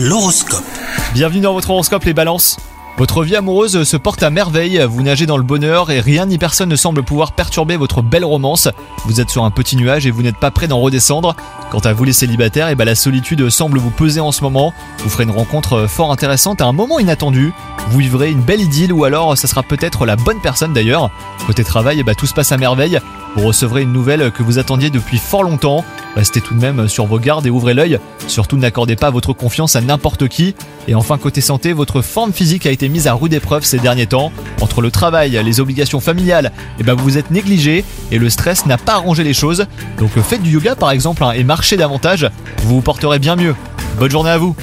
L'horoscope. Bienvenue dans votre horoscope les balances. Votre vie amoureuse se porte à merveille, vous nagez dans le bonheur et rien ni personne ne semble pouvoir perturber votre belle romance. Vous êtes sur un petit nuage et vous n'êtes pas prêt d'en redescendre. Quant à vous les célibataires, et bah la solitude semble vous peser en ce moment. Vous ferez une rencontre fort intéressante à un moment inattendu. Vous vivrez une belle idylle ou alors ça sera peut-être la bonne personne d'ailleurs. Côté travail, bah tout se passe à merveille. Vous recevrez une nouvelle que vous attendiez depuis fort longtemps. Restez tout de même sur vos gardes et ouvrez l'œil. Surtout n'accordez pas votre confiance à n'importe qui. Et enfin côté santé, votre forme physique a été mise à rude épreuve ces derniers temps. Entre le travail, les obligations familiales, et bah vous vous êtes négligé et le stress n'a pas arrangé les choses. Donc faites du yoga par exemple hein, et marchez davantage, vous vous porterez bien mieux. Bonne journée à vous